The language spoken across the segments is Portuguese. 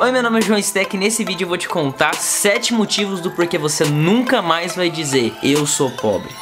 Oi, meu nome é João Steck e nesse vídeo eu vou te contar 7 motivos do porquê você nunca mais vai dizer eu sou pobre.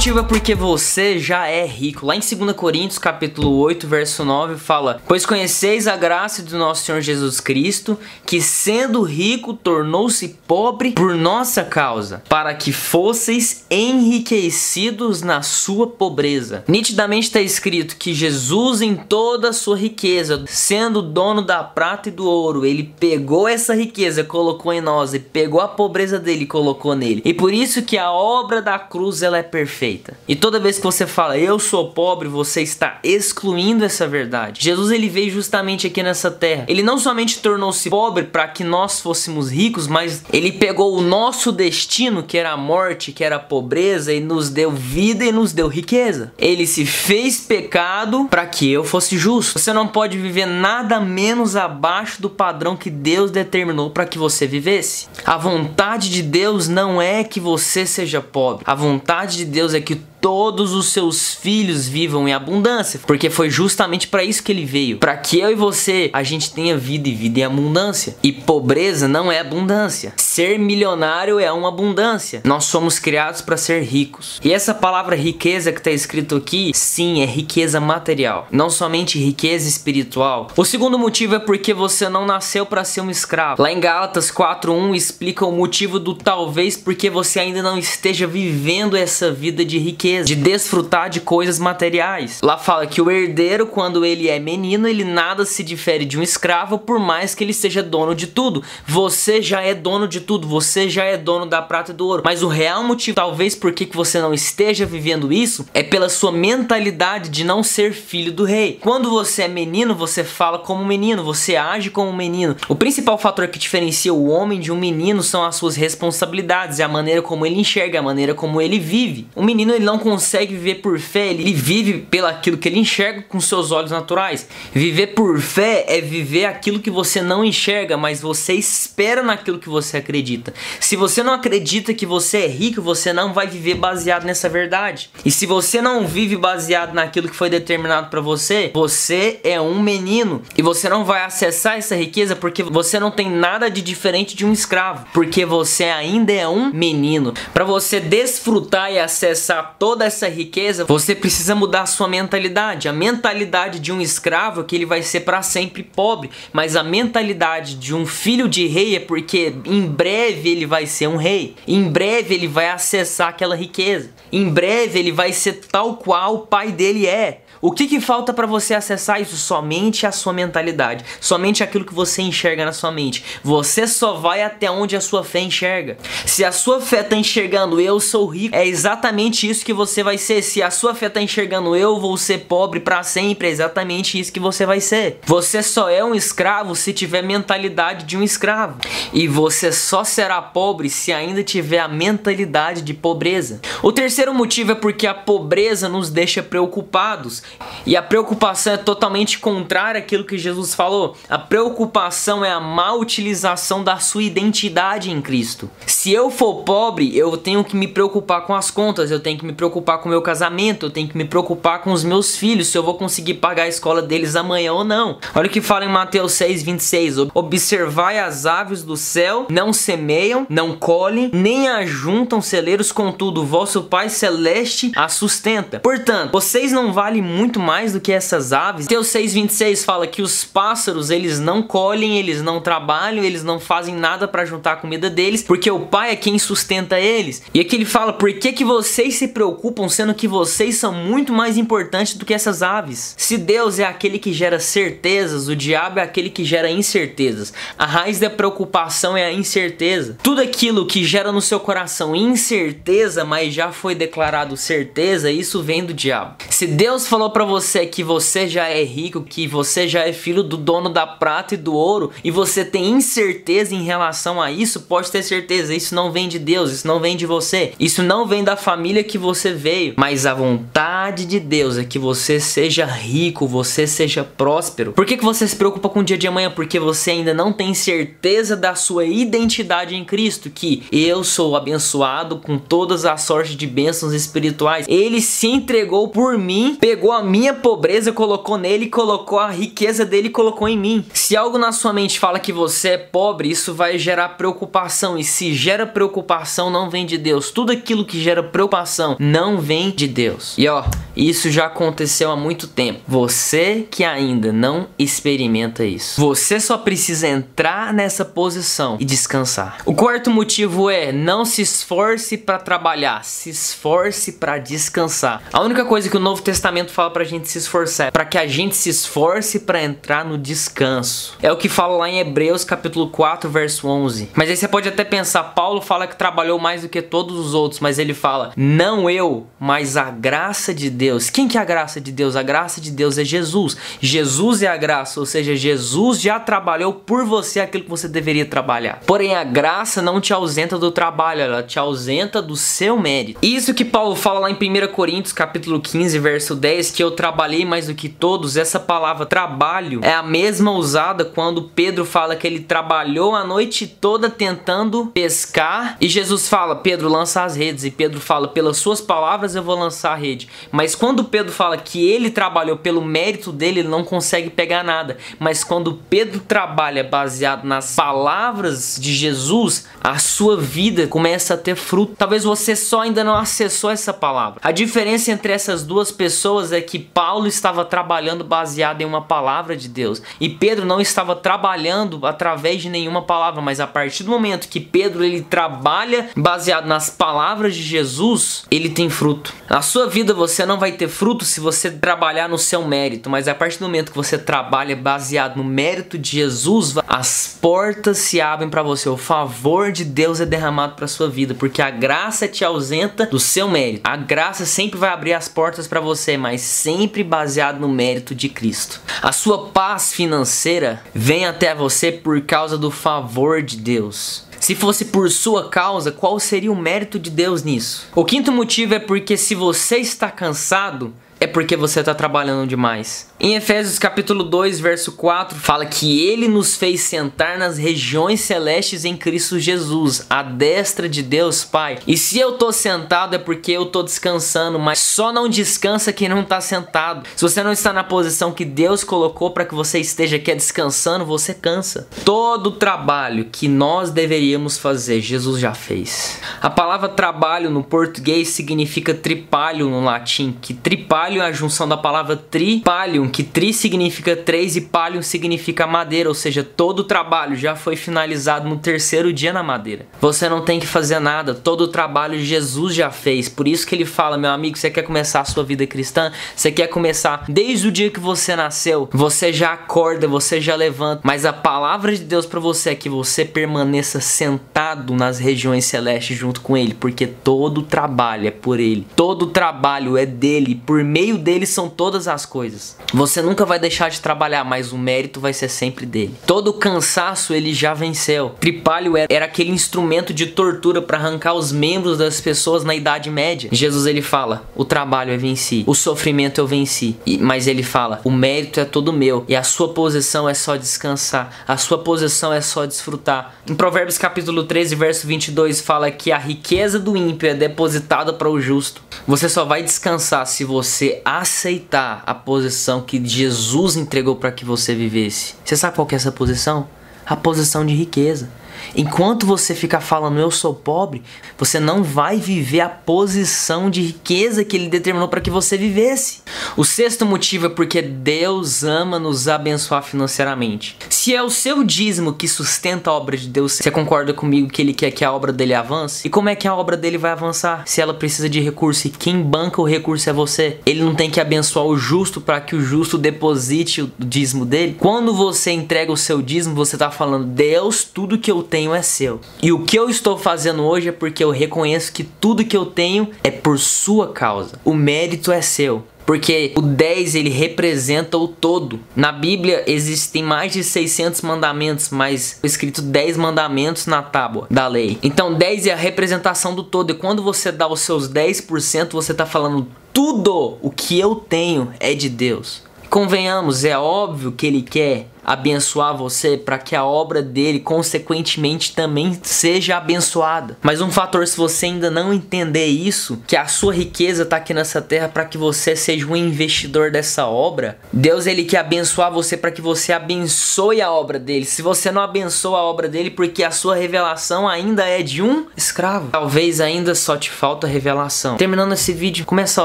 Motivo é porque você já é rico. Lá em 2 Coríntios, capítulo 8, verso 9, fala: "Pois conheceis a graça do nosso Senhor Jesus Cristo, que sendo rico tornou-se pobre por nossa causa, para que fosseis enriquecidos na sua pobreza." Nitidamente está escrito que Jesus em toda a sua riqueza, sendo dono da prata e do ouro, ele pegou essa riqueza, colocou em nós e pegou a pobreza dele e colocou nele. E por isso que a obra da cruz ela é perfeita E toda vez que você fala eu sou pobre, você está excluindo essa verdade. Jesus ele veio justamente aqui nessa terra. Ele não somente tornou-se pobre para que nós fôssemos ricos, mas ele pegou o nosso destino, que era a morte, que era a pobreza, e nos deu vida e nos deu riqueza. Ele se fez pecado para que eu fosse justo. Você não pode viver nada menos abaixo do padrão que Deus determinou para que você vivesse. A vontade de Deus não é que você seja pobre. A vontade de Deus é que todos os seus filhos vivam em abundância, porque foi justamente para isso que ele veio, para que eu e você a gente tenha vida e vida em abundância. E pobreza não é abundância. Ser milionário é uma abundância. Nós somos criados para ser ricos. E essa palavra riqueza que está escrito aqui, sim, é riqueza material, não somente riqueza espiritual. O segundo motivo é porque você não nasceu para ser um escravo. Lá em Gálatas 4:1 explica o motivo do talvez porque você ainda não esteja vivendo essa vida de riqueza riqueza, de desfrutar de coisas materiais. Lá fala que o herdeiro, quando ele é menino, ele nada se difere de um escravo, por mais que ele seja dono de tudo. Você já é dono de tudo, você já é dono da prata e do ouro. Mas o real motivo, talvez, por que você não esteja vivendo isso, é pela sua mentalidade de não ser filho do rei. Quando você é menino, você fala como menino, você age como menino. O principal fator que diferencia o homem de um menino são as suas responsabilidades, é a maneira como ele enxerga, a maneira como ele vive. O menino ele não consegue viver por fé, ele vive pelo aquilo que ele enxerga com seus olhos naturais. Viver por fé é viver aquilo que você não enxerga, mas você espera naquilo que você acredita. Se você não acredita que você é rico, você não vai viver baseado nessa verdade. E se você não vive baseado naquilo que foi determinado para você, você é um menino e você não vai acessar essa riqueza porque você não tem nada de diferente de um escravo, porque você ainda é um menino. Para você desfrutar e acessar todo toda essa riqueza, você precisa mudar a sua mentalidade. A mentalidade de um escravo é que ele vai ser para sempre pobre, mas a mentalidade de um filho de rei é porque em breve ele vai ser um rei. Em breve ele vai acessar aquela riqueza. Em breve ele vai ser tal qual o pai dele é. O que, que falta para você acessar isso? Somente a sua mentalidade, somente aquilo que você enxerga na sua mente. Você só vai até onde a sua fé enxerga. Se a sua fé está enxergando eu sou rico, é exatamente isso que você vai ser. Se a sua fé está enxergando eu vou ser pobre para sempre, é exatamente isso que você vai ser. Você só é um escravo se tiver mentalidade de um escravo. E você só será pobre se ainda tiver a mentalidade de pobreza. O terceiro motivo é porque a pobreza nos deixa preocupados. E a preocupação é totalmente contrária àquilo que Jesus falou. A preocupação é a má utilização da sua identidade em Cristo. Se eu for pobre, eu tenho que me preocupar com as contas, eu tenho que me preocupar com o meu casamento, eu tenho que me preocupar com os meus filhos, se eu vou conseguir pagar a escola deles amanhã ou não. Olha o que fala em Mateus 6, 26. Observai as aves do céu, não semeiam, não colhem, nem ajuntam celeiros, contudo, vosso Pai Celeste a sustenta. Portanto, vocês não valem muito muito mais do que essas aves. Mateus 6:26 fala que os pássaros, eles não colhem, eles não trabalham, eles não fazem nada para juntar a comida deles, porque o Pai é quem sustenta eles. E aqui ele fala: "Por que que vocês se preocupam sendo que vocês são muito mais importantes do que essas aves?" Se Deus é aquele que gera certezas, o diabo é aquele que gera incertezas. A raiz da preocupação é a incerteza. Tudo aquilo que gera no seu coração incerteza, mas já foi declarado certeza, isso vem do diabo. Se Deus falou falou para você que você já é rico, que você já é filho do dono da prata e do ouro e você tem incerteza em relação a isso, pode ter certeza, isso não vem de Deus, isso não vem de você, isso não vem da família que você veio, mas a vontade de Deus é que você seja rico, você seja próspero. Por que, que você se preocupa com o dia de amanhã? Porque você ainda não tem certeza da sua identidade em Cristo, que eu sou abençoado com todas as sortes de bênçãos espirituais. Ele se entregou por mim, pegou a a minha pobreza, colocou nele, colocou a riqueza dele, colocou em mim. Se algo na sua mente fala que você é pobre, isso vai gerar preocupação. E se gera preocupação, não vem de Deus. Tudo aquilo que gera preocupação não vem de Deus. E ó, isso já aconteceu há muito tempo. Você que ainda não experimenta isso. Você só precisa entrar nessa posição e descansar. O quarto motivo é não se esforce para trabalhar, se esforce para descansar. A única coisa que o Novo Testamento fala pra gente se esforçar para que a gente se esforce para entrar no descanso. É o que fala lá em Hebreus capítulo 4, verso 11. Mas aí você pode até pensar, Paulo fala que trabalhou mais do que todos os outros, mas ele fala: "Não eu, mas a graça de Deus". Quem que é a graça de Deus? A graça de Deus é Jesus. Jesus é a graça, ou seja, Jesus já trabalhou por você aquilo que você deveria trabalhar. Porém, a graça não te ausenta do trabalho, ela te ausenta do seu mérito. Isso que Paulo fala lá em 1 Coríntios, capítulo 15, verso 10, que eu trabalhei mais do que todos. Essa palavra trabalho é a mesma usada quando Pedro fala que ele trabalhou a noite toda tentando pescar e Jesus fala: "Pedro, lança as redes". E Pedro fala: "Pelas suas palavras eu vou lançar a rede". Mas quando Pedro fala que ele trabalhou pelo mérito dele, ele não consegue pegar nada. Mas quando Pedro trabalha baseado nas palavras de Jesus, a sua vida começa a ter fruto. Talvez você só ainda não acessou essa palavra. A diferença entre essas duas pessoas é que Paulo estava trabalhando baseado em uma palavra de Deus e Pedro não estava trabalhando através de nenhuma palavra, mas a partir do momento que Pedro ele trabalha baseado nas palavras de Jesus, ele tem fruto. Na sua vida você não vai ter fruto se você trabalhar no seu mérito, mas a partir do momento que você trabalha baseado no mérito de Jesus, as portas se abrem para você. O favor de Deus é derramado para sua vida, porque a graça te ausenta do seu mérito. A graça sempre vai abrir as portas para você, mas sempre baseado no mérito de Cristo. A sua paz financeira vem até você por causa do favor de Deus. Se fosse por sua causa, qual seria o mérito de Deus nisso? O quinto motivo é porque se você está cansado, é porque você está trabalhando demais. Em Efésios capítulo 2, verso 4, fala que ele nos fez sentar nas regiões celestes em Cristo Jesus, à destra de Deus Pai. E se eu tô sentado é porque eu tô descansando, mas só não descansa quem não tá sentado. Se você não está na posição que Deus colocou para que você esteja aqui descansando, você cansa. Todo o trabalho que nós deveríamos fazer, Jesus já fez. A palavra trabalho no português significa tripalho no latim, que tripalho é a junção da palavra tripalium que tri significa três e palium significa madeira, ou seja, todo o trabalho já foi finalizado no terceiro dia na madeira. Você não tem que fazer nada, todo o trabalho Jesus já fez. Por isso que ele fala, meu amigo, você quer começar a sua vida cristã? Você quer começar desde o dia que você nasceu? Você já acorda, você já levanta, mas a palavra de Deus para você é que você permaneça sentado nas regiões celestes junto com ele, porque todo o trabalho é por ele. Todo o trabalho é dele, por meio dele são todas as coisas. Você nunca vai deixar de trabalhar, mas o mérito vai ser sempre dele. Todo cansaço ele já venceu. Tripalho era, era aquele instrumento de tortura para arrancar os membros das pessoas na Idade Média. Jesus ele fala: o trabalho eu venci, o sofrimento eu venci. E, mas ele fala: o mérito é todo meu e a sua posição é só descansar, a sua posição é só desfrutar. Em Provérbios capítulo 13, verso 22 fala que a riqueza do ímpio é depositada para o justo. Você só vai descansar se você aceitar a posição que Jesus entregou para que você vivesse. Você sabe qual é essa posição? A posição de riqueza. Enquanto você ficar falando eu sou pobre, você não vai viver a posição de riqueza que ele determinou para que você vivesse. O sexto motivo é porque Deus ama nos abençoar financeiramente. Se é o seu dízimo que sustenta a obra de Deus, você concorda comigo que ele quer que a obra dele avance? E como é que a obra dele vai avançar? Se ela precisa de recurso e quem banca o recurso é você. Ele não tem que abençoar o justo para que o justo deposite o dízimo dele. Quando você entrega o seu dízimo, você está falando: Deus, tudo que eu tenho é seu. E o que eu estou fazendo hoje é porque eu reconheço que tudo que eu tenho é por sua causa. O mérito é seu. Porque o 10 ele representa o todo. Na Bíblia existem mais de 600 mandamentos, mas escrito 10 mandamentos na tábua da lei. Então 10 é a representação do todo. E quando você dá os seus 10%, você está falando tudo o que eu tenho é de Deus. Convenhamos, é óbvio que ele quer abençoar você para que a obra dele consequentemente também seja abençoada. Mas um fator se você ainda não entender isso, que a sua riqueza está aqui nessa terra para que você seja um investidor dessa obra, Deus ele quer abençoar você para que você abençoe a obra dele. Se você não abençoa a obra dele porque a sua revelação ainda é de um escravo, talvez ainda só te falta revelação. Terminando esse vídeo, começa a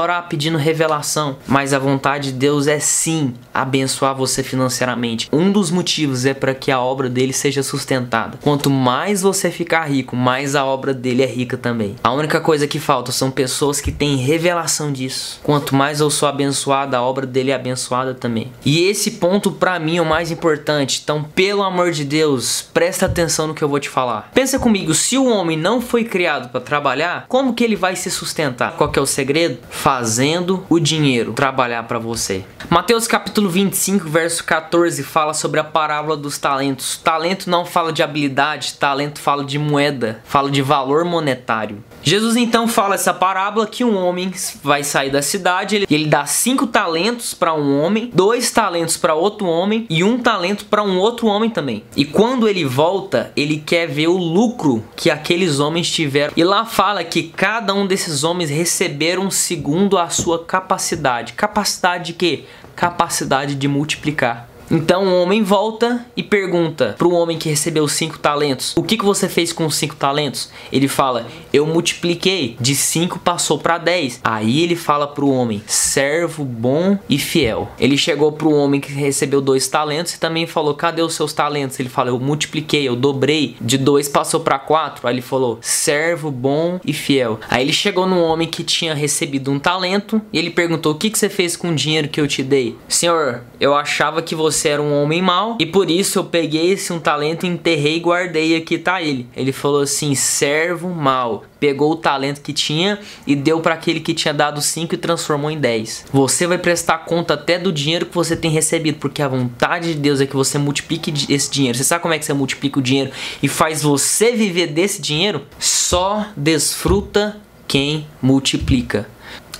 orar pedindo revelação, mas a vontade de Deus é sim abençoar você financeiramente. Um dos motivos é para que a obra dele seja sustentada. Quanto mais você ficar rico, mais a obra dele é rica também. A única coisa que falta são pessoas que têm revelação disso. Quanto mais eu sou abençoado, a obra dele é abençoada também. E esse ponto para mim é o mais importante. Então, pelo amor de Deus, presta atenção no que eu vou te falar. Pensa comigo, se o homem não foi criado para trabalhar, como que ele vai se sustentar? Qual é o segredo? Fazendo o dinheiro trabalhar para você. Mateus capítulo 25, verso 14 fala sobre a parábola dos talentos. Talento não fala de habilidade, talento fala de moeda, fala de valor monetário. Jesus então fala essa parábola que um homem vai sair da cidade, ele, ele dá cinco talentos para um homem, dois talentos para outro homem e um talento para um outro homem também. E quando ele volta, ele quer ver o lucro que aqueles homens tiveram. E lá fala que cada um desses homens receberam segundo a sua capacidade. Capacidade de quê? Capacidade de multiplicar. Então o homem volta e pergunta para o homem que recebeu cinco talentos: O que, que você fez com os cinco talentos? Ele fala: Eu multipliquei, de cinco passou para dez. Aí ele fala para o homem: Servo bom e fiel. Ele chegou para o homem que recebeu dois talentos e também falou: Cadê os seus talentos? Ele fala: Eu multipliquei, eu dobrei, de dois passou para quatro. Aí ele falou: Servo bom e fiel. Aí ele chegou no homem que tinha recebido um talento e ele perguntou: O que, que você fez com o dinheiro que eu te dei? Senhor, eu achava que você você era um homem mau e por isso eu peguei esse um talento, enterrei e guardei aqui tá ele. Ele falou assim: servo mau. Pegou o talento que tinha e deu para aquele que tinha dado 5 e transformou em 10. Você vai prestar conta até do dinheiro que você tem recebido, porque a vontade de Deus é que você multiplique esse dinheiro. Você sabe como é que você multiplica o dinheiro e faz você viver desse dinheiro? Só desfruta quem multiplica.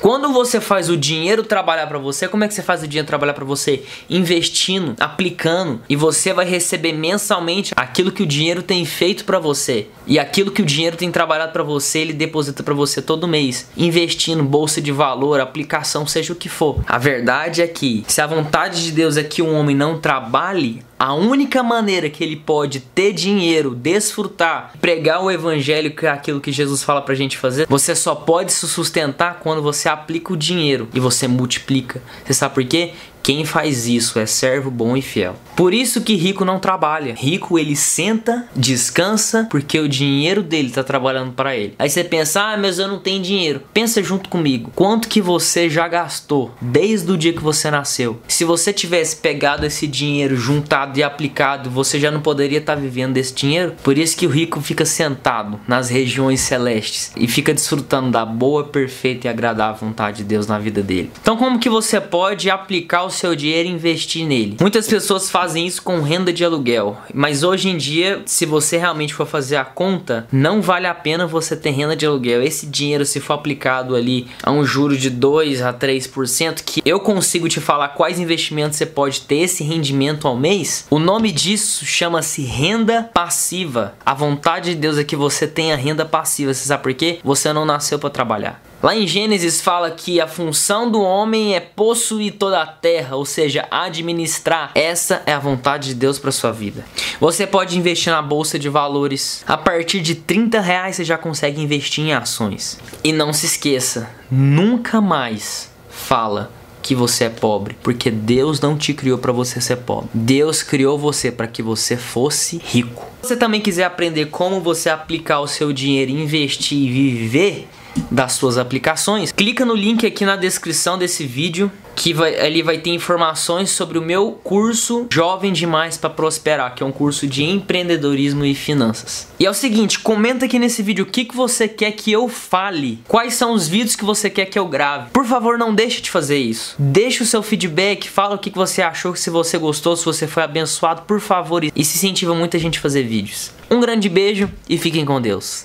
Quando você faz o dinheiro trabalhar para você, como é que você faz o dinheiro trabalhar para você? Investindo, aplicando e você vai receber mensalmente aquilo que o dinheiro tem feito para você. E aquilo que o dinheiro tem trabalhado para você, ele deposita para você todo mês, investindo bolsa de valor, aplicação, seja o que for. A verdade é que se a vontade de Deus é que um homem não trabalhe, a única maneira que ele pode ter dinheiro, desfrutar, pregar o evangelho, que é aquilo que Jesus fala pra gente fazer, você só pode se sustentar quando você aplica o dinheiro e você multiplica. Você sabe por quê? Quem faz isso é servo bom e fiel. Por isso que rico não trabalha. Rico ele senta, descansa, porque o dinheiro dele está trabalhando para ele. Aí você pensa, ah, mas eu não tenho dinheiro. Pensa junto comigo. Quanto que você já gastou desde o dia que você nasceu? Se você tivesse pegado esse dinheiro, juntado e aplicado, você já não poderia estar tá vivendo desse dinheiro? Por isso que o rico fica sentado nas regiões celestes e fica desfrutando da boa, perfeita e agradável vontade de Deus na vida dele. Então como que você pode aplicar o seu dinheiro e investir nele. Muitas pessoas fazem isso com renda de aluguel, mas hoje em dia, se você realmente for fazer a conta, não vale a pena você ter renda de aluguel. Esse dinheiro, se for aplicado ali a um juro de 2 a 3%, que eu consigo te falar quais investimentos você pode ter esse rendimento ao mês, o nome disso chama-se renda passiva. A vontade de Deus é que você tenha renda passiva. Você sabe por quê? Você não nasceu para trabalhar. Lá em Gênesis fala que a função do homem é possuir toda a terra, ou seja, administrar. Essa é a vontade de Deus para sua vida. Você pode investir na bolsa de valores. A partir de 30 reais você já consegue investir em ações. E não se esqueça, nunca mais fala que você é pobre, porque Deus não te criou para você ser pobre. Deus criou você para que você fosse rico. Se você também quiser aprender como você aplicar o seu dinheiro, investir e viver, das suas aplicações, clica no link aqui na descrição desse vídeo que vai, vai ter informações sobre o meu curso Jovem Demais para Prosperar, que é um curso de empreendedorismo e finanças. E é o seguinte, comenta aqui nesse vídeo o que, que você quer que eu fale, quais são os vídeos que você quer que eu grave. Por favor, não deixe de fazer isso. Deixe o seu feedback, fala o que, que você achou, se você gostou, se você foi abençoado, por favor. E se incentiva muita gente a fazer vídeos. Um grande beijo e fiquem com Deus.